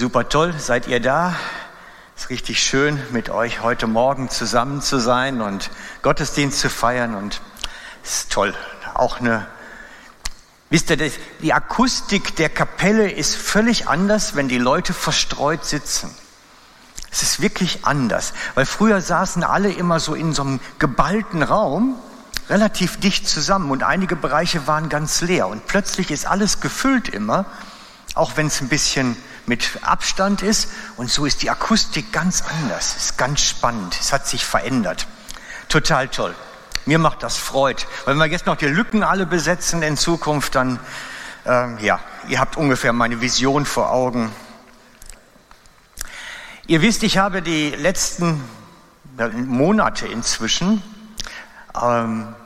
Super toll, seid ihr da? Es ist richtig schön, mit euch heute Morgen zusammen zu sein und Gottesdienst zu feiern und es ist toll. Auch eine, wisst ihr, die Akustik der Kapelle ist völlig anders, wenn die Leute verstreut sitzen. Es ist wirklich anders, weil früher saßen alle immer so in so einem geballten Raum relativ dicht zusammen und einige Bereiche waren ganz leer und plötzlich ist alles gefüllt immer, auch wenn es ein bisschen mit Abstand ist und so ist die Akustik ganz anders, ist ganz spannend, es hat sich verändert. Total toll. Mir macht das Freude. Wenn wir jetzt noch die Lücken alle besetzen in Zukunft, dann, ähm, ja, ihr habt ungefähr meine Vision vor Augen. Ihr wisst, ich habe die letzten Monate inzwischen ähm,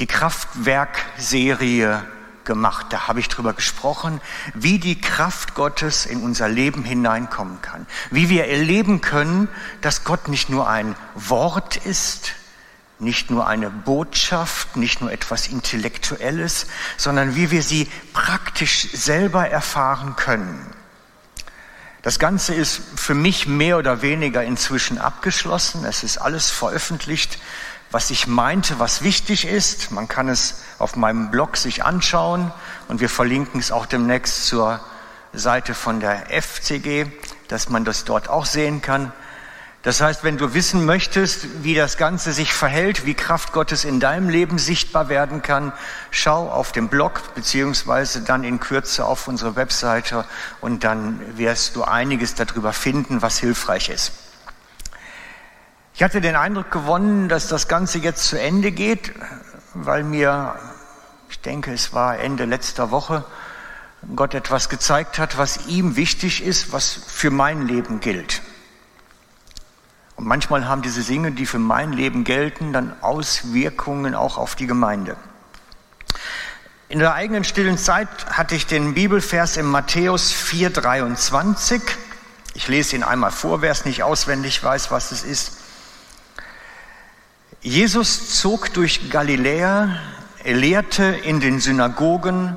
die Kraftwerkserie gemacht. Da habe ich drüber gesprochen, wie die Kraft Gottes in unser Leben hineinkommen kann. Wie wir erleben können, dass Gott nicht nur ein Wort ist, nicht nur eine Botschaft, nicht nur etwas Intellektuelles, sondern wie wir sie praktisch selber erfahren können. Das Ganze ist für mich mehr oder weniger inzwischen abgeschlossen. Es ist alles veröffentlicht was ich meinte, was wichtig ist. Man kann es auf meinem Blog sich anschauen und wir verlinken es auch demnächst zur Seite von der FCG, dass man das dort auch sehen kann. Das heißt, wenn du wissen möchtest, wie das Ganze sich verhält, wie Kraft Gottes in deinem Leben sichtbar werden kann, schau auf dem Blog beziehungsweise dann in Kürze auf unsere Webseite und dann wirst du einiges darüber finden, was hilfreich ist. Ich hatte den Eindruck gewonnen, dass das Ganze jetzt zu Ende geht, weil mir, ich denke, es war Ende letzter Woche, Gott etwas gezeigt hat, was ihm wichtig ist, was für mein Leben gilt. Und manchmal haben diese Dinge, die für mein Leben gelten, dann Auswirkungen auch auf die Gemeinde. In der eigenen stillen Zeit hatte ich den Bibelvers in Matthäus 4,23. Ich lese ihn einmal vor, wer es nicht auswendig weiß, was es ist. Jesus zog durch Galiläa, er lehrte in den Synagogen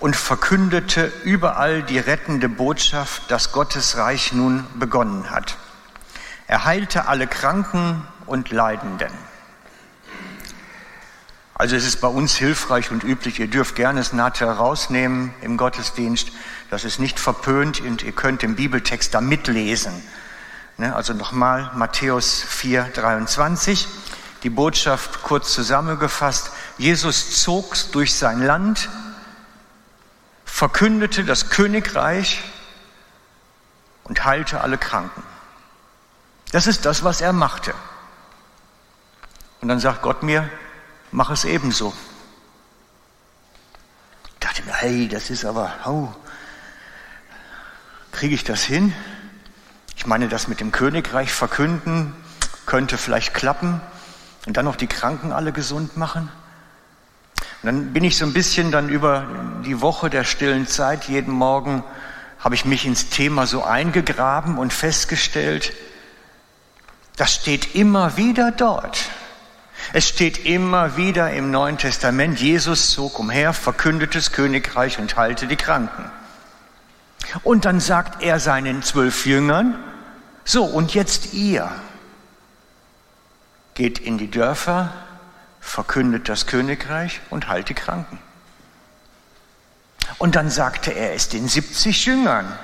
und verkündete überall die rettende Botschaft, dass Gottes Reich nun begonnen hat. Er heilte alle Kranken und Leidenden. Also es ist bei uns hilfreich und üblich, ihr dürft gerne es nachher rausnehmen im Gottesdienst, das ist nicht verpönt und ihr könnt den Bibeltext da mitlesen. Ne, also nochmal Matthäus 4, 23 die Botschaft kurz zusammengefasst. Jesus zog durch sein Land, verkündete das Königreich und heilte alle Kranken. Das ist das, was er machte. Und dann sagt Gott mir, mach es ebenso. Ich dachte mir, hey, das ist aber, oh, kriege ich das hin? Ich meine, das mit dem Königreich verkünden könnte vielleicht klappen. Und dann noch die Kranken alle gesund machen. Und dann bin ich so ein bisschen dann über die Woche der stillen Zeit, jeden Morgen habe ich mich ins Thema so eingegraben und festgestellt, das steht immer wieder dort. Es steht immer wieder im Neuen Testament, Jesus zog umher, verkündete das Königreich und heilte die Kranken. Und dann sagt er seinen zwölf Jüngern, so und jetzt ihr geht in die Dörfer, verkündet das Königreich und heilt die Kranken. Und dann sagte er es den 70 Jüngern.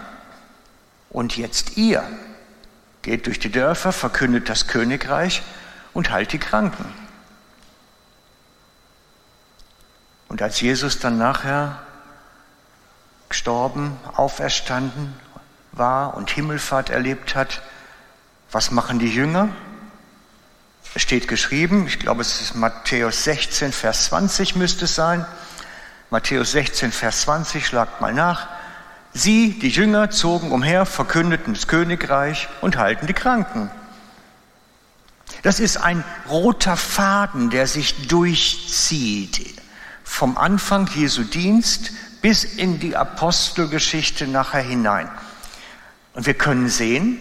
Und jetzt ihr geht durch die Dörfer, verkündet das Königreich und heilt die Kranken. Und als Jesus dann nachher gestorben, auferstanden war und Himmelfahrt erlebt hat, was machen die Jünger? Es steht geschrieben, ich glaube es ist Matthäus 16, Vers 20 müsste es sein. Matthäus 16, Vers 20, schlagt mal nach. Sie, die Jünger, zogen umher, verkündeten das Königreich und halten die Kranken. Das ist ein roter Faden, der sich durchzieht. Vom Anfang Jesu Dienst bis in die Apostelgeschichte nachher hinein. Und wir können sehen,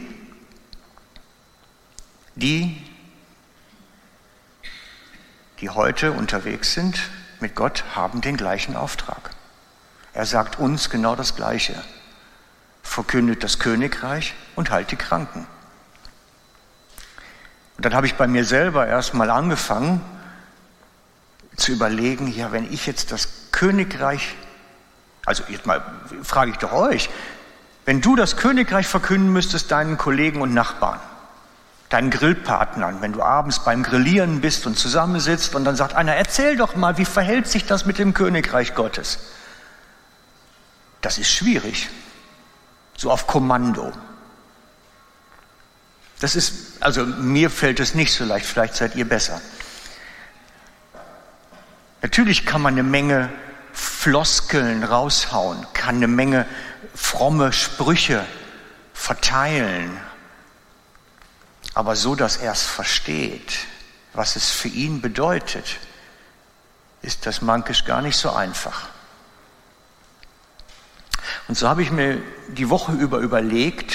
die, die heute unterwegs sind mit Gott, haben den gleichen Auftrag. Er sagt uns genau das Gleiche. verkündet das Königreich und heilt die Kranken. Und dann habe ich bei mir selber erstmal angefangen zu überlegen, ja, wenn ich jetzt das Königreich, also jetzt mal frage ich doch euch, wenn du das Königreich verkünden müsstest deinen Kollegen und Nachbarn, deinen Grillpartnern, wenn du abends beim Grillieren bist und zusammensitzt und dann sagt einer, erzähl doch mal, wie verhält sich das mit dem Königreich Gottes? Das ist schwierig, so auf Kommando. Das ist, also mir fällt es nicht so leicht, vielleicht seid ihr besser. Natürlich kann man eine Menge Floskeln raushauen, kann eine Menge fromme Sprüche verteilen, aber so, dass er es versteht, was es für ihn bedeutet, ist das mankisch gar nicht so einfach. Und so habe ich mir die Woche über überlegt,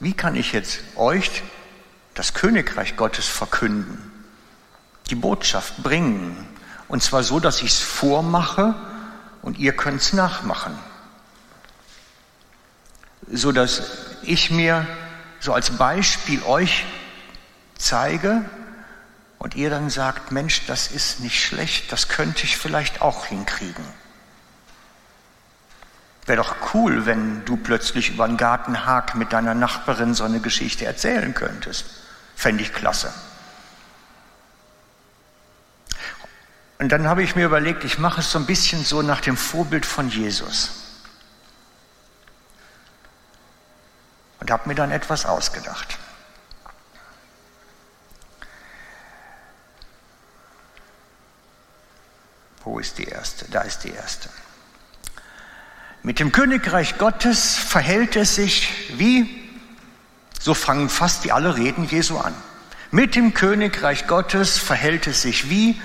wie kann ich jetzt euch das Königreich Gottes verkünden, die Botschaft bringen, und zwar so, dass ich es vormache und ihr könnt es nachmachen, so dass ich mir so als Beispiel euch zeige und ihr dann sagt, Mensch, das ist nicht schlecht, das könnte ich vielleicht auch hinkriegen. Wäre doch cool, wenn du plötzlich über einen Gartenhag mit deiner Nachbarin so eine Geschichte erzählen könntest. Fände ich klasse. Und dann habe ich mir überlegt, ich mache es so ein bisschen so nach dem Vorbild von Jesus. Und habe mir dann etwas ausgedacht. Wo ist die erste? Da ist die erste. Mit dem Königreich Gottes verhält es sich wie, so fangen fast die alle Reden Jesu an. Mit dem Königreich Gottes verhält es sich wie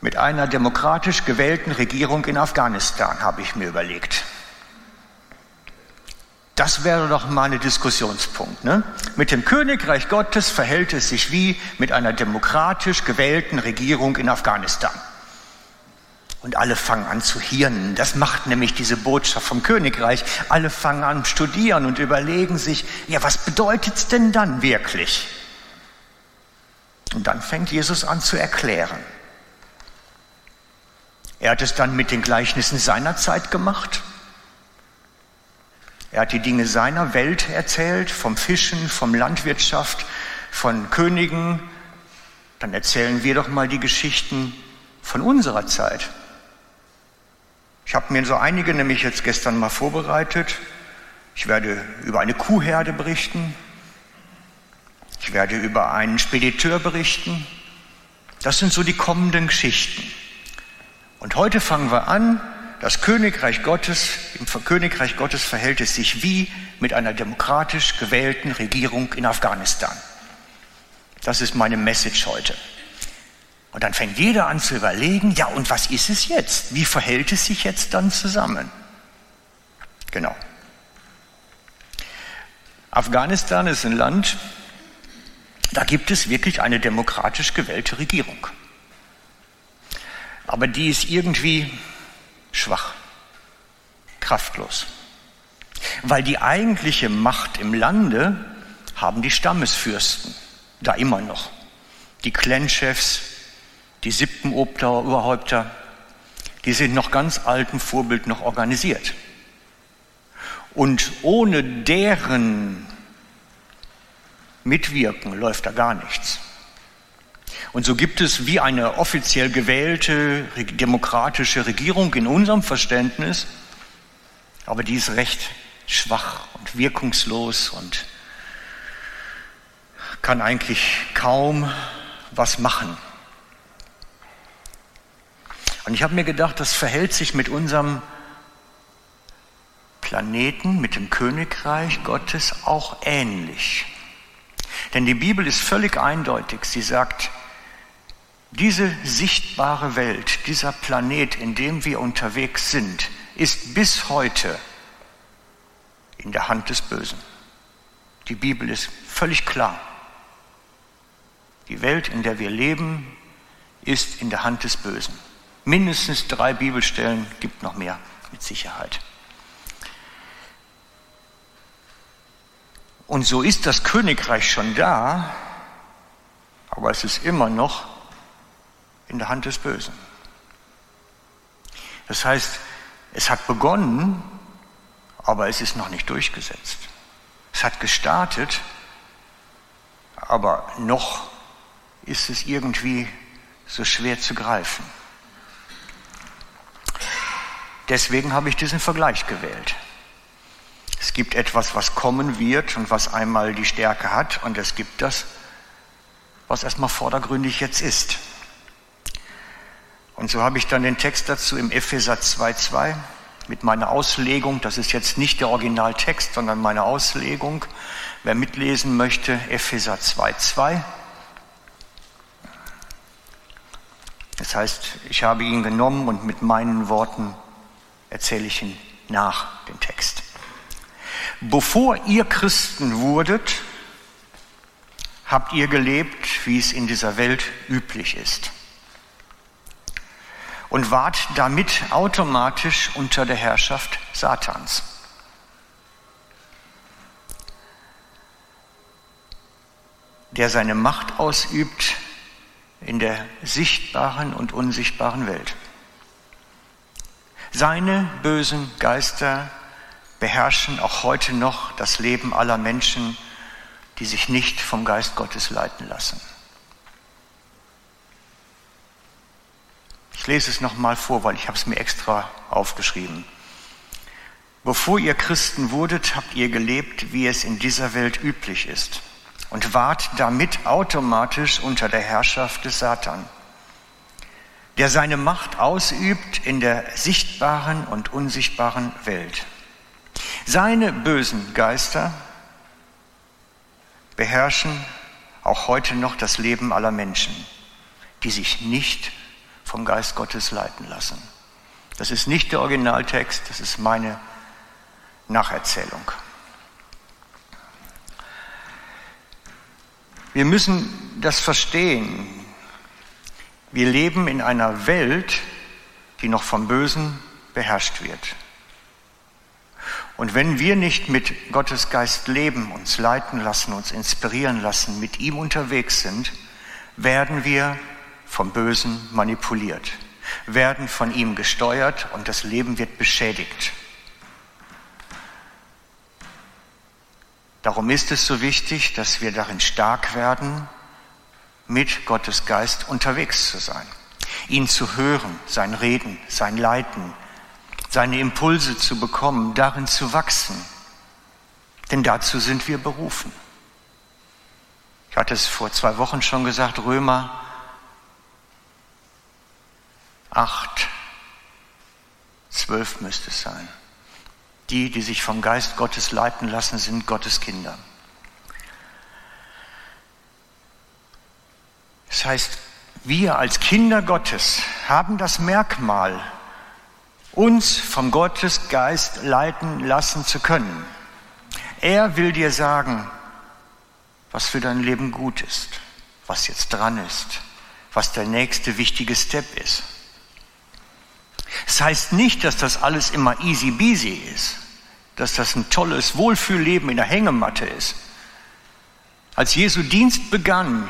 mit einer demokratisch gewählten Regierung in Afghanistan, habe ich mir überlegt. Das wäre doch mal ein Diskussionspunkt. Ne? Mit dem Königreich Gottes verhält es sich wie mit einer demokratisch gewählten Regierung in Afghanistan. Und alle fangen an zu hirnen. Das macht nämlich diese Botschaft vom Königreich. Alle fangen an studieren und überlegen sich, ja, was bedeutet es denn dann wirklich? Und dann fängt Jesus an zu erklären. Er hat es dann mit den Gleichnissen seiner Zeit gemacht. Er hat die Dinge seiner Welt erzählt, vom Fischen, vom Landwirtschaft, von Königen. Dann erzählen wir doch mal die Geschichten von unserer Zeit. Ich habe mir so einige nämlich jetzt gestern mal vorbereitet. Ich werde über eine Kuhherde berichten. Ich werde über einen Spediteur berichten. Das sind so die kommenden Geschichten. Und heute fangen wir an das Königreich Gottes, im Königreich Gottes verhält es sich wie mit einer demokratisch gewählten Regierung in Afghanistan. Das ist meine Message heute. Und dann fängt jeder an zu überlegen, ja, und was ist es jetzt? Wie verhält es sich jetzt dann zusammen? Genau. Afghanistan ist ein Land, da gibt es wirklich eine demokratisch gewählte Regierung. Aber die ist irgendwie schwach, kraftlos. Weil die eigentliche Macht im Lande haben die Stammesfürsten, da immer noch. Die Clanchefs, die Sippenoberhäupter, die sind noch ganz altem Vorbild noch organisiert. Und ohne deren Mitwirken läuft da gar nichts. Und so gibt es wie eine offiziell gewählte demokratische Regierung in unserem Verständnis, aber die ist recht schwach und wirkungslos und kann eigentlich kaum was machen. Und ich habe mir gedacht, das verhält sich mit unserem Planeten, mit dem Königreich Gottes auch ähnlich. Denn die Bibel ist völlig eindeutig. Sie sagt, diese sichtbare Welt, dieser Planet, in dem wir unterwegs sind, ist bis heute in der Hand des Bösen. Die Bibel ist völlig klar. Die Welt, in der wir leben, ist in der Hand des Bösen. Mindestens drei Bibelstellen, gibt noch mehr mit Sicherheit. Und so ist das Königreich schon da, aber es ist immer noch in der Hand des Bösen. Das heißt, es hat begonnen, aber es ist noch nicht durchgesetzt. Es hat gestartet, aber noch ist es irgendwie so schwer zu greifen. Deswegen habe ich diesen Vergleich gewählt. Es gibt etwas, was kommen wird und was einmal die Stärke hat, und es gibt das, was erstmal vordergründig jetzt ist. Und so habe ich dann den Text dazu im Epheser 2,2 mit meiner Auslegung. Das ist jetzt nicht der Originaltext, sondern meine Auslegung. Wer mitlesen möchte, Epheser 2,2. Das heißt, ich habe ihn genommen und mit meinen Worten erzähle ich ihn nach, den Text. Bevor ihr Christen wurdet, habt ihr gelebt, wie es in dieser Welt üblich ist. Und wart damit automatisch unter der Herrschaft Satans. der seine Macht ausübt in der sichtbaren und unsichtbaren Welt. Seine bösen Geister beherrschen auch heute noch das Leben aller Menschen, die sich nicht vom Geist Gottes leiten lassen. Ich lese es nochmal vor, weil ich habe es mir extra aufgeschrieben. Bevor ihr Christen wurdet, habt ihr gelebt, wie es in dieser Welt üblich ist und wart damit automatisch unter der Herrschaft des Satan, der seine Macht ausübt in der sichtbaren und unsichtbaren Welt. Seine bösen Geister beherrschen auch heute noch das Leben aller Menschen, die sich nicht vom Geist Gottes leiten lassen. Das ist nicht der Originaltext, das ist meine Nacherzählung. Wir müssen das verstehen. Wir leben in einer Welt, die noch vom Bösen beherrscht wird. Und wenn wir nicht mit Gottes Geist leben, uns leiten lassen, uns inspirieren lassen, mit ihm unterwegs sind, werden wir vom Bösen manipuliert, werden von ihm gesteuert und das Leben wird beschädigt. Darum ist es so wichtig, dass wir darin stark werden, mit Gottes Geist unterwegs zu sein, ihn zu hören, sein Reden, sein Leiten, seine Impulse zu bekommen, darin zu wachsen. Denn dazu sind wir berufen. Ich hatte es vor zwei Wochen schon gesagt, Römer 8, 12 müsste es sein. Die, die sich vom Geist Gottes leiten lassen, sind Gottes Kinder. Das heißt, wir als Kinder Gottes haben das Merkmal, uns vom Gottesgeist leiten lassen zu können. Er will dir sagen, was für dein Leben gut ist, was jetzt dran ist, was der nächste wichtige Step ist. Das heißt nicht, dass das alles immer easy beasy ist, dass das ein tolles Wohlfühlleben in der Hängematte ist. Als Jesu Dienst begann,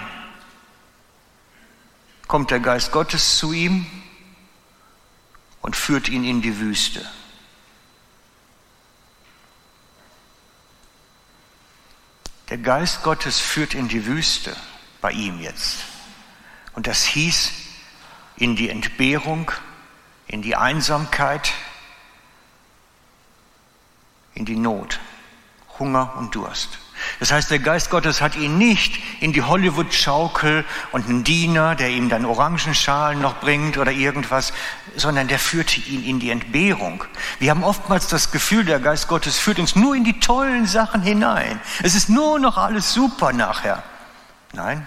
kommt der Geist Gottes zu ihm und führt ihn in die Wüste. Der Geist Gottes führt in die Wüste bei ihm jetzt. Und das hieß in die Entbehrung in die Einsamkeit, in die Not, Hunger und Durst. Das heißt, der Geist Gottes hat ihn nicht in die Hollywood-Schaukel und einen Diener, der ihm dann Orangenschalen noch bringt oder irgendwas, sondern der führte ihn in die Entbehrung. Wir haben oftmals das Gefühl, der Geist Gottes führt uns nur in die tollen Sachen hinein. Es ist nur noch alles super nachher. Nein.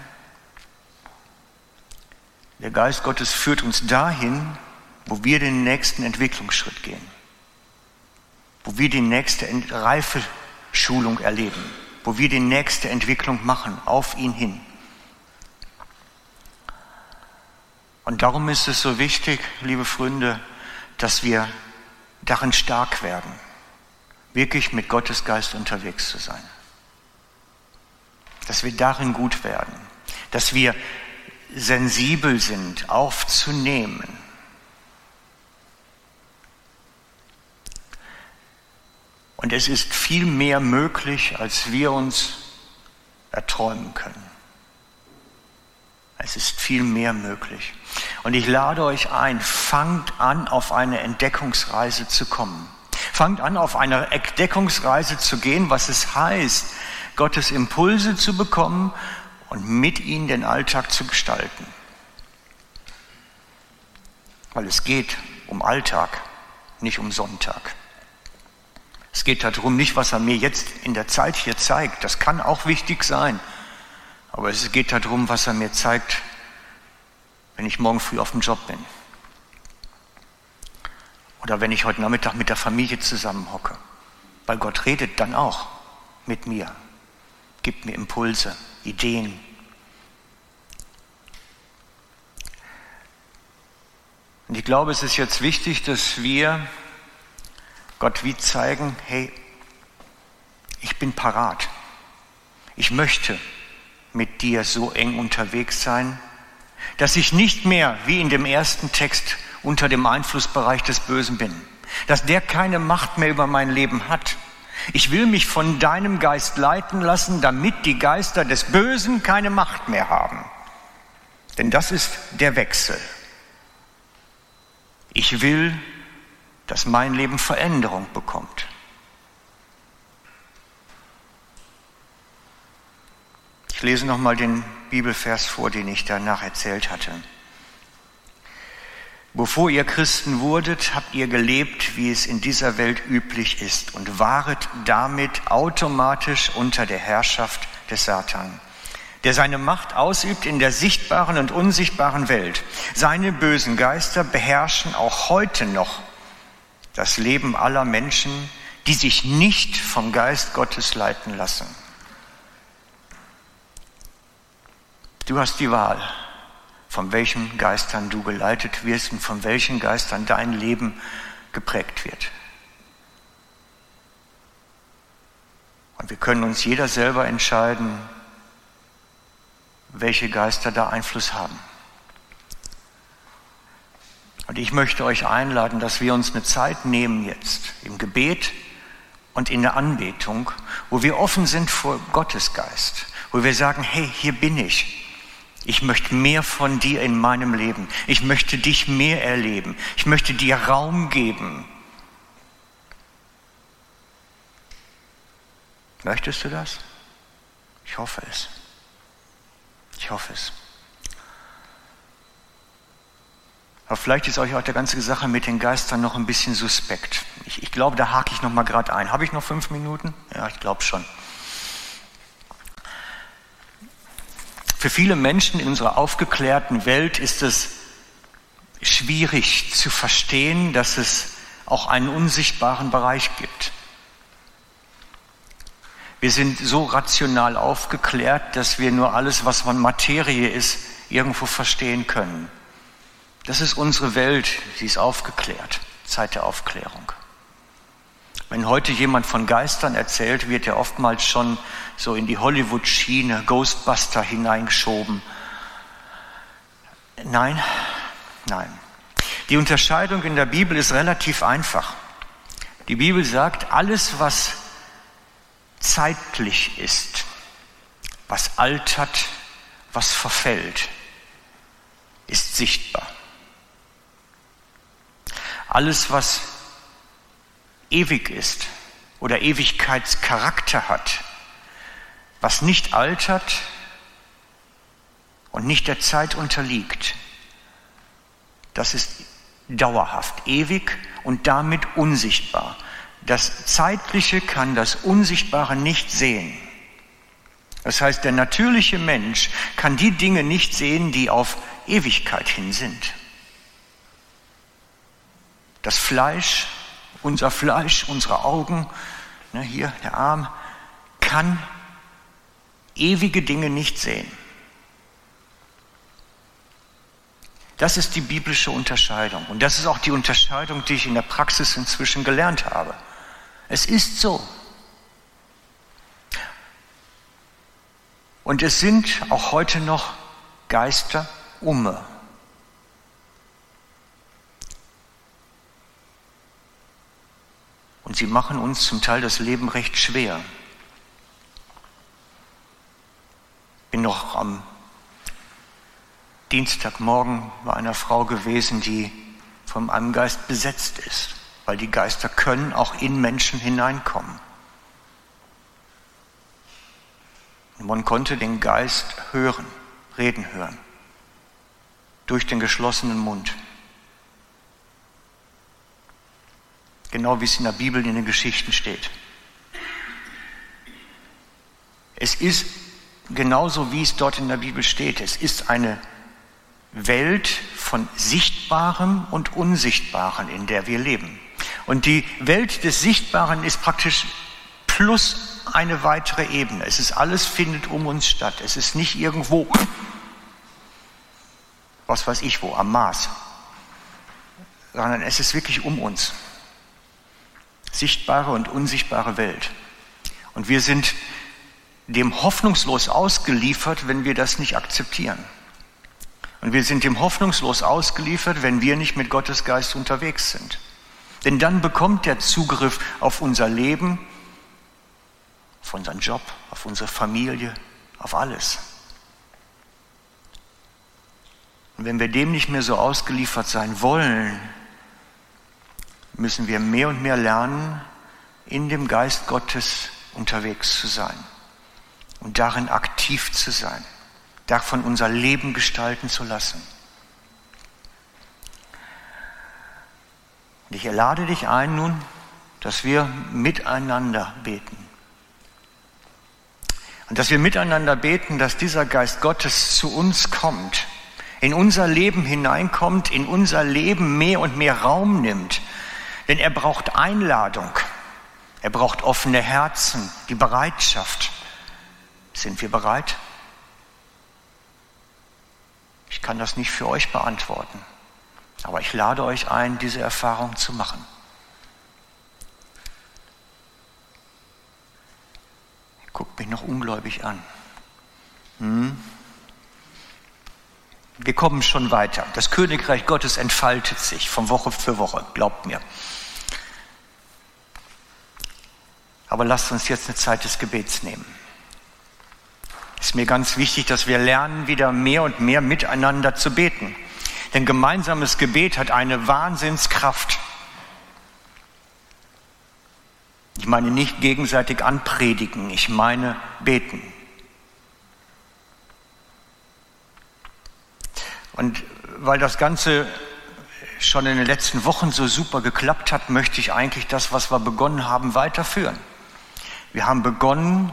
Der Geist Gottes führt uns dahin, wo wir den nächsten Entwicklungsschritt gehen, wo wir die nächste Reifeschulung erleben, wo wir die nächste Entwicklung machen, auf ihn hin. Und darum ist es so wichtig, liebe Freunde, dass wir darin stark werden, wirklich mit Gottes Geist unterwegs zu sein. dass wir darin gut werden, dass wir sensibel sind, aufzunehmen. Und es ist viel mehr möglich, als wir uns erträumen können. Es ist viel mehr möglich. Und ich lade euch ein, fangt an, auf eine Entdeckungsreise zu kommen. Fangt an, auf eine Entdeckungsreise zu gehen, was es heißt, Gottes Impulse zu bekommen und mit ihnen den Alltag zu gestalten. Weil es geht um Alltag, nicht um Sonntag. Es geht darum nicht, was er mir jetzt in der Zeit hier zeigt. Das kann auch wichtig sein. Aber es geht darum, was er mir zeigt, wenn ich morgen früh auf dem Job bin. Oder wenn ich heute Nachmittag mit der Familie zusammenhocke. Weil Gott redet dann auch mit mir, gibt mir Impulse, Ideen. Und ich glaube, es ist jetzt wichtig, dass wir Gott wie zeigen, hey, ich bin parat. Ich möchte mit dir so eng unterwegs sein, dass ich nicht mehr wie in dem ersten Text unter dem Einflussbereich des Bösen bin, dass der keine Macht mehr über mein Leben hat. Ich will mich von deinem Geist leiten lassen, damit die Geister des Bösen keine Macht mehr haben. Denn das ist der Wechsel. Ich will, dass mein Leben Veränderung bekommt. Ich lese nochmal den Bibelvers vor, den ich danach erzählt hatte. Bevor ihr Christen wurdet, habt ihr gelebt, wie es in dieser Welt üblich ist und waret damit automatisch unter der Herrschaft des Satan, der seine Macht ausübt in der sichtbaren und unsichtbaren Welt. Seine bösen Geister beherrschen auch heute noch das Leben aller Menschen, die sich nicht vom Geist Gottes leiten lassen. Du hast die Wahl, von welchen Geistern du geleitet wirst und von welchen Geistern dein Leben geprägt wird. Und wir können uns jeder selber entscheiden, welche Geister da Einfluss haben. Und ich möchte euch einladen, dass wir uns eine Zeit nehmen jetzt im Gebet und in der Anbetung, wo wir offen sind vor Gottes Geist, wo wir sagen, hey, hier bin ich. Ich möchte mehr von dir in meinem Leben. Ich möchte dich mehr erleben. Ich möchte dir Raum geben. Möchtest du das? Ich hoffe es. Ich hoffe es. Aber vielleicht ist euch auch der ganze Sache mit den Geistern noch ein bisschen suspekt. Ich, ich glaube, da hake ich noch mal gerade ein. Habe ich noch fünf Minuten? Ja, ich glaube schon. Für viele Menschen in unserer aufgeklärten Welt ist es schwierig zu verstehen, dass es auch einen unsichtbaren Bereich gibt. Wir sind so rational aufgeklärt, dass wir nur alles, was von Materie ist, irgendwo verstehen können. Das ist unsere Welt, sie ist aufgeklärt, Zeit der Aufklärung. Wenn heute jemand von Geistern erzählt, wird er oftmals schon so in die Hollywood-Schiene, Ghostbuster hineingeschoben. Nein, nein. Die Unterscheidung in der Bibel ist relativ einfach. Die Bibel sagt, alles, was zeitlich ist, was altert, was verfällt, ist sichtbar. Alles, was ewig ist oder Ewigkeitscharakter hat, was nicht altert und nicht der Zeit unterliegt, das ist dauerhaft, ewig und damit unsichtbar. Das Zeitliche kann das Unsichtbare nicht sehen. Das heißt, der natürliche Mensch kann die Dinge nicht sehen, die auf Ewigkeit hin sind. Das Fleisch unser Fleisch, unsere Augen, ne, hier der Arm, kann ewige Dinge nicht sehen. Das ist die biblische Unterscheidung. Und das ist auch die Unterscheidung, die ich in der Praxis inzwischen gelernt habe. Es ist so. Und es sind auch heute noch Geister umme. Und sie machen uns zum Teil das Leben recht schwer. Ich bin noch am Dienstagmorgen bei einer Frau gewesen, die von einem Geist besetzt ist, weil die Geister können auch in Menschen hineinkommen. Und man konnte den Geist hören, reden hören, durch den geschlossenen Mund. Genau wie es in der Bibel in den Geschichten steht. Es ist genauso, wie es dort in der Bibel steht. Es ist eine Welt von Sichtbarem und Unsichtbarem, in der wir leben. Und die Welt des Sichtbaren ist praktisch plus eine weitere Ebene. Es ist alles findet um uns statt. Es ist nicht irgendwo, was weiß ich wo, am Mars, sondern es ist wirklich um uns sichtbare und unsichtbare Welt. Und wir sind dem hoffnungslos ausgeliefert, wenn wir das nicht akzeptieren. Und wir sind dem hoffnungslos ausgeliefert, wenn wir nicht mit Gottes Geist unterwegs sind. Denn dann bekommt er Zugriff auf unser Leben, auf unseren Job, auf unsere Familie, auf alles. Und wenn wir dem nicht mehr so ausgeliefert sein wollen, müssen wir mehr und mehr lernen, in dem Geist Gottes unterwegs zu sein und darin aktiv zu sein, davon unser Leben gestalten zu lassen. Und ich erlade dich ein nun, dass wir miteinander beten. Und dass wir miteinander beten, dass dieser Geist Gottes zu uns kommt, in unser Leben hineinkommt, in unser Leben mehr und mehr Raum nimmt denn er braucht Einladung. Er braucht offene Herzen, die Bereitschaft. Sind wir bereit? Ich kann das nicht für euch beantworten, aber ich lade euch ein, diese Erfahrung zu machen. Guckt mich noch ungläubig an. Hm? Wir kommen schon weiter. Das Königreich Gottes entfaltet sich von Woche für Woche, glaubt mir. Aber lasst uns jetzt eine Zeit des Gebets nehmen. Es ist mir ganz wichtig, dass wir lernen, wieder mehr und mehr miteinander zu beten. Denn gemeinsames Gebet hat eine Wahnsinnskraft. Ich meine nicht gegenseitig anpredigen, ich meine beten. Und weil das Ganze schon in den letzten Wochen so super geklappt hat, möchte ich eigentlich das, was wir begonnen haben, weiterführen. Wir haben begonnen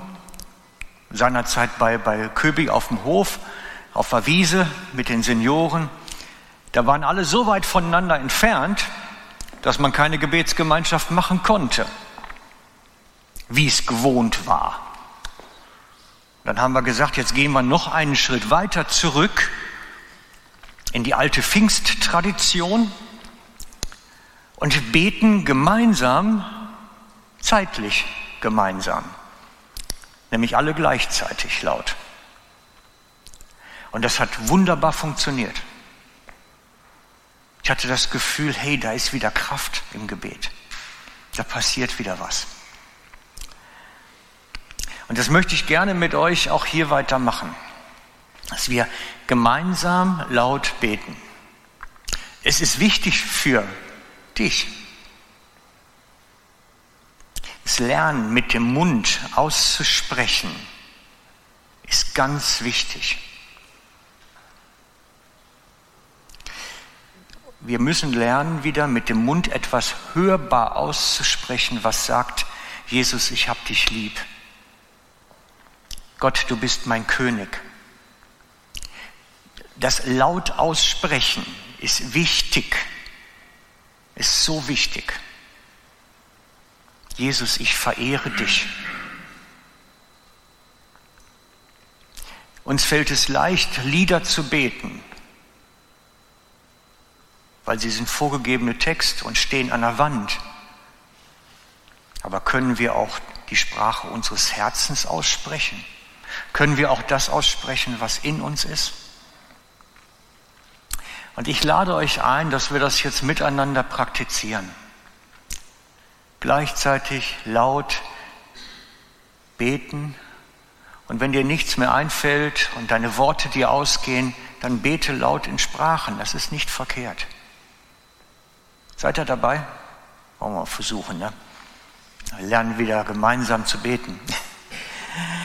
seinerzeit bei, bei Köbig auf dem Hof, auf der Wiese mit den Senioren. Da waren alle so weit voneinander entfernt, dass man keine Gebetsgemeinschaft machen konnte, wie es gewohnt war. Dann haben wir gesagt, jetzt gehen wir noch einen Schritt weiter zurück in die alte Pfingsttradition und beten gemeinsam zeitlich gemeinsam, nämlich alle gleichzeitig laut. Und das hat wunderbar funktioniert. Ich hatte das Gefühl, hey, da ist wieder Kraft im Gebet. Da passiert wieder was. Und das möchte ich gerne mit euch auch hier weitermachen, dass wir gemeinsam laut beten. Es ist wichtig für dich, das Lernen mit dem Mund auszusprechen ist ganz wichtig. Wir müssen lernen, wieder mit dem Mund etwas hörbar auszusprechen, was sagt, Jesus, ich hab dich lieb. Gott, du bist mein König. Das laut aussprechen ist wichtig, ist so wichtig. Jesus, ich verehre dich. Uns fällt es leicht, Lieder zu beten, weil sie sind vorgegebene Texte und stehen an der Wand. Aber können wir auch die Sprache unseres Herzens aussprechen? Können wir auch das aussprechen, was in uns ist? Und ich lade euch ein, dass wir das jetzt miteinander praktizieren. Gleichzeitig laut beten. Und wenn dir nichts mehr einfällt und deine Worte dir ausgehen, dann bete laut in Sprachen. Das ist nicht verkehrt. Seid ihr dabei? Wollen wir mal versuchen, ne? Lernen wieder gemeinsam zu beten.